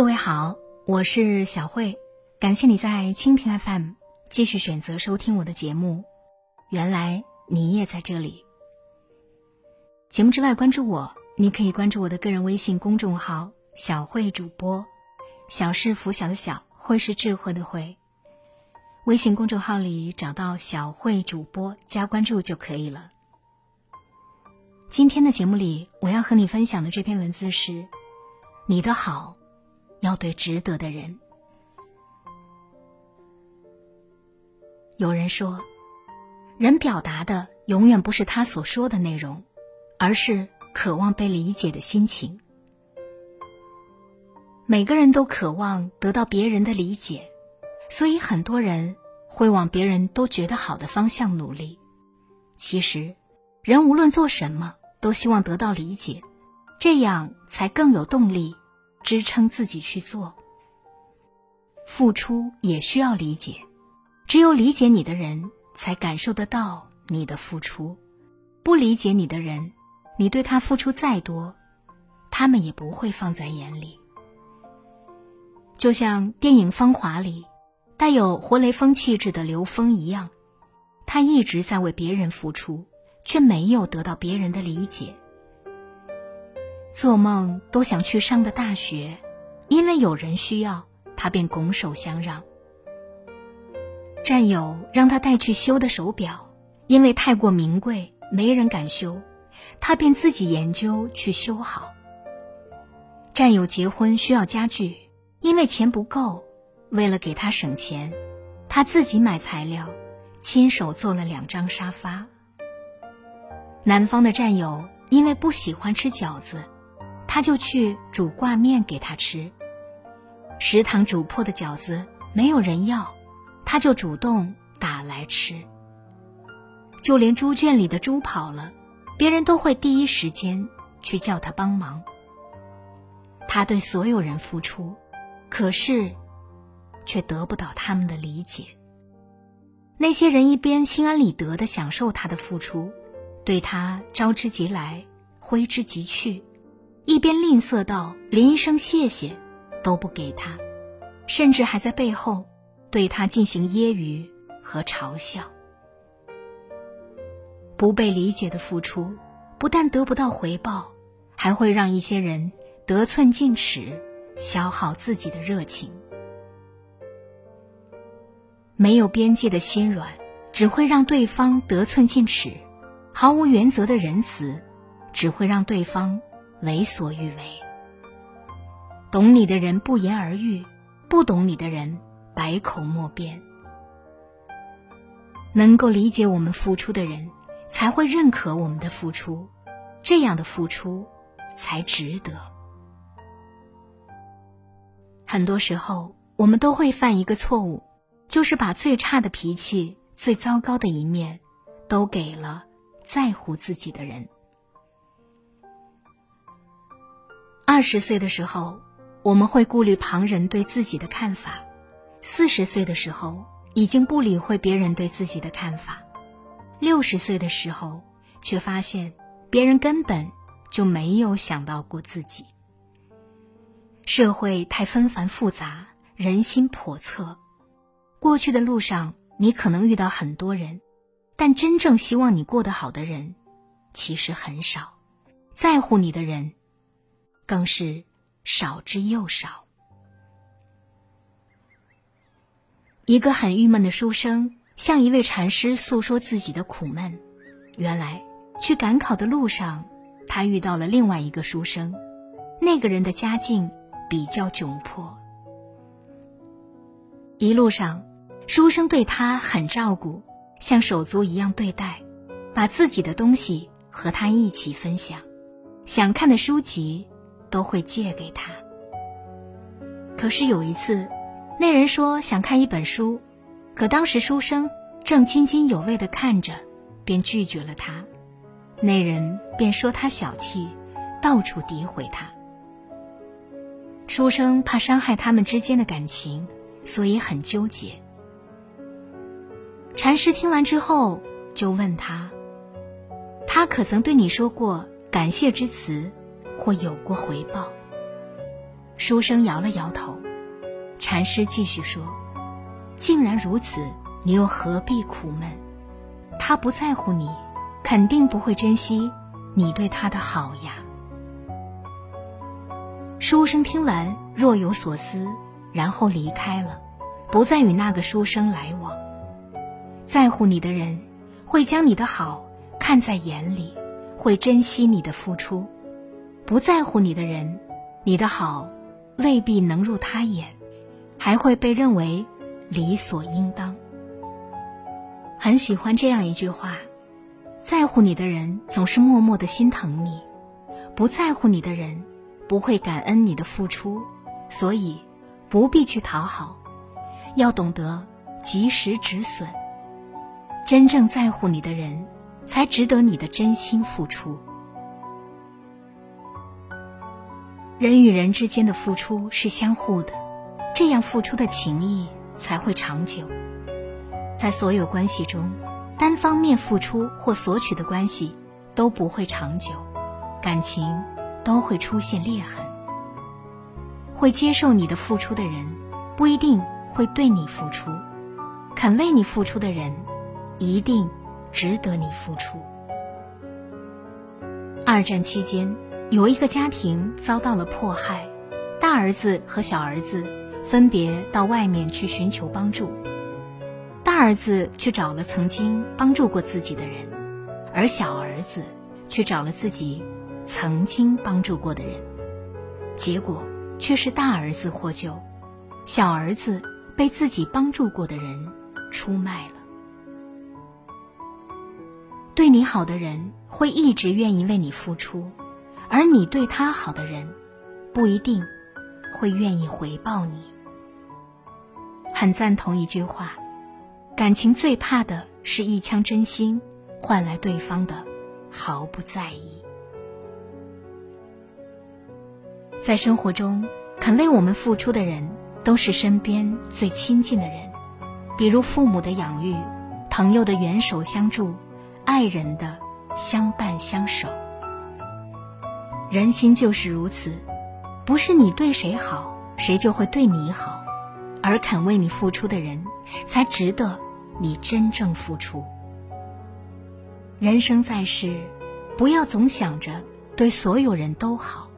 各位好，我是小慧，感谢你在蜻蜓 FM 继续选择收听我的节目。原来你也在这里。节目之外，关注我，你可以关注我的个人微信公众号“小慧主播”，小是拂晓的小，慧是智慧的慧。微信公众号里找到“小慧主播”，加关注就可以了。今天的节目里，我要和你分享的这篇文字是：你的好。要对值得的人。有人说，人表达的永远不是他所说的内容，而是渴望被理解的心情。每个人都渴望得到别人的理解，所以很多人会往别人都觉得好的方向努力。其实，人无论做什么，都希望得到理解，这样才更有动力。支撑自己去做，付出也需要理解，只有理解你的人，才感受得到你的付出；不理解你的人，你对他付出再多，他们也不会放在眼里。就像电影《芳华》里带有活雷锋气质的刘峰一样，他一直在为别人付出，却没有得到别人的理解。做梦都想去上的大学，因为有人需要，他便拱手相让。战友让他带去修的手表，因为太过名贵，没人敢修，他便自己研究去修好。战友结婚需要家具，因为钱不够，为了给他省钱，他自己买材料，亲手做了两张沙发。南方的战友因为不喜欢吃饺子。他就去煮挂面给他吃。食堂煮破的饺子没有人要，他就主动打来吃。就连猪圈里的猪跑了，别人都会第一时间去叫他帮忙。他对所有人付出，可是却得不到他们的理解。那些人一边心安理得的享受他的付出，对他招之即来，挥之即去。一边吝啬到连一声谢谢都不给他，甚至还在背后对他进行揶揄和嘲笑。不被理解的付出，不但得不到回报，还会让一些人得寸进尺，消耗自己的热情。没有边界的心软，只会让对方得寸进尺；毫无原则的仁慈，只会让对方。为所欲为，懂你的人不言而喻，不懂你的人百口莫辩。能够理解我们付出的人，才会认可我们的付出，这样的付出才值得。很多时候，我们都会犯一个错误，就是把最差的脾气、最糟糕的一面，都给了在乎自己的人。二十岁的时候，我们会顾虑旁人对自己的看法；四十岁的时候，已经不理会别人对自己的看法；六十岁的时候，却发现别人根本就没有想到过自己。社会太纷繁复杂，人心叵测。过去的路上，你可能遇到很多人，但真正希望你过得好的人，其实很少。在乎你的人。更是少之又少。一个很郁闷的书生向一位禅师诉说自己的苦闷。原来去赶考的路上，他遇到了另外一个书生，那个人的家境比较窘迫。一路上，书生对他很照顾，像手足一样对待，把自己的东西和他一起分享，想看的书籍。都会借给他。可是有一次，那人说想看一本书，可当时书生正津津有味的看着，便拒绝了他。那人便说他小气，到处诋毁他。书生怕伤害他们之间的感情，所以很纠结。禅师听完之后，就问他：“他可曾对你说过感谢之词？”或有过回报。书生摇了摇头。禅师继续说：“既然如此，你又何必苦闷？他不在乎你，肯定不会珍惜你对他的好呀。”书生听完若有所思，然后离开了，不再与那个书生来往。在乎你的人，会将你的好看在眼里，会珍惜你的付出；不在乎你的人，你的好未必能入他眼。还会被认为理所应当。很喜欢这样一句话：在乎你的人总是默默的心疼你，不在乎你的人不会感恩你的付出，所以不必去讨好，要懂得及时止损。真正在乎你的人，才值得你的真心付出。人与人之间的付出是相互的。这样付出的情谊才会长久。在所有关系中，单方面付出或索取的关系都不会长久，感情都会出现裂痕。会接受你的付出的人，不一定会对你付出；肯为你付出的人，一定值得你付出。二战期间，有一个家庭遭到了迫害，大儿子和小儿子。分别到外面去寻求帮助，大儿子去找了曾经帮助过自己的人，而小儿子去找了自己曾经帮助过的人，结果却是大儿子获救，小儿子被自己帮助过的人出卖了。对你好的人会一直愿意为你付出，而你对他好的人不一定会愿意回报你。很赞同一句话：感情最怕的是一腔真心换来对方的毫不在意。在生活中，肯为我们付出的人，都是身边最亲近的人，比如父母的养育、朋友的援手相助、爱人的相伴相守。人心就是如此，不是你对谁好，谁就会对你好。而肯为你付出的人，才值得你真正付出。人生在世，不要总想着对所有人都好，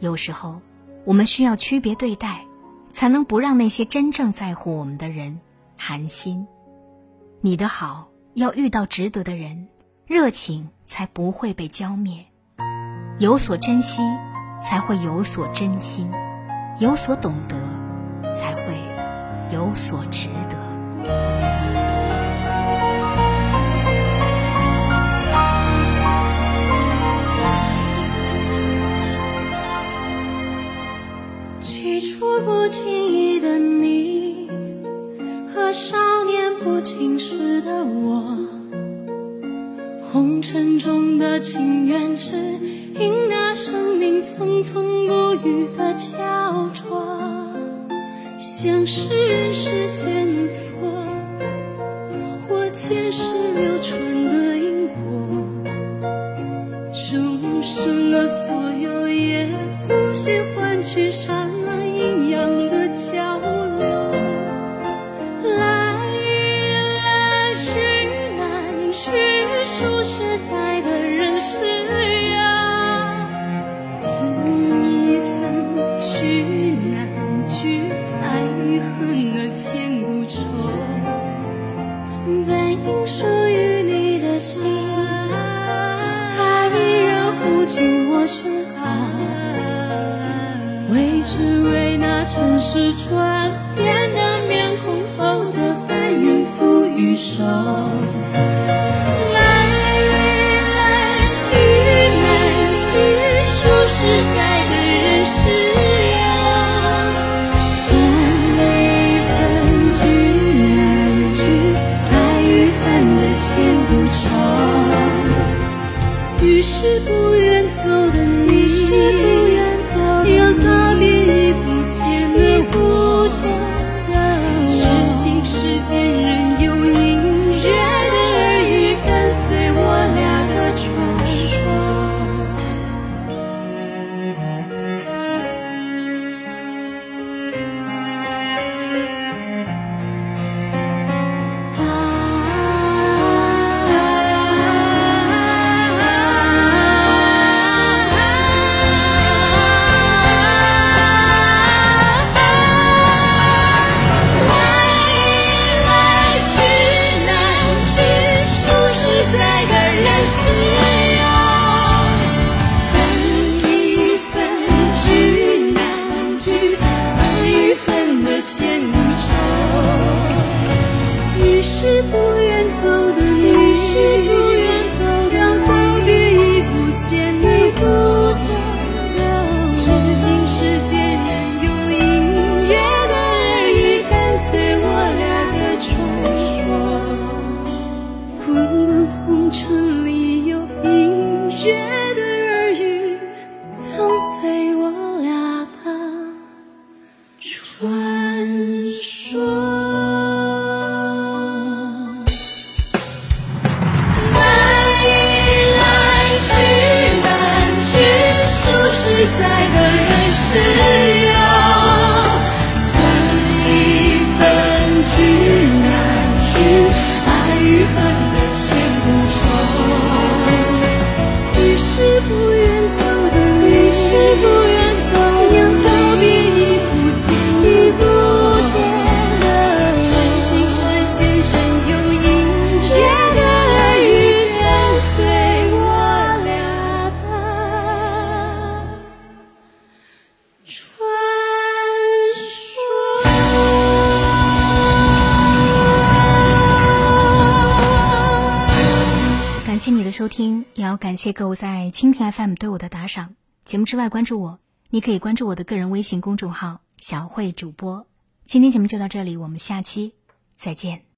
有时候我们需要区别对待，才能不让那些真正在乎我们的人寒心。你的好要遇到值得的人，热情才不会被浇灭。有所珍惜，才会有所真心；有所懂得，才会。有所值得。起初不经意的你，和少年不经事的我，红尘中的情缘，只从不语的交错。像是人世间的错，或前世流传的因果，终生的所有也不喜欢恨的千古愁，本应属于你的心，它依然护紧我胸口。为只为那尘世转变的面孔后的翻云覆雨手。是不愿走的你好感谢各位在蜻蜓 FM 对我的打赏。节目之外关注我，你可以关注我的个人微信公众号“小慧主播”。今天节目就到这里，我们下期再见。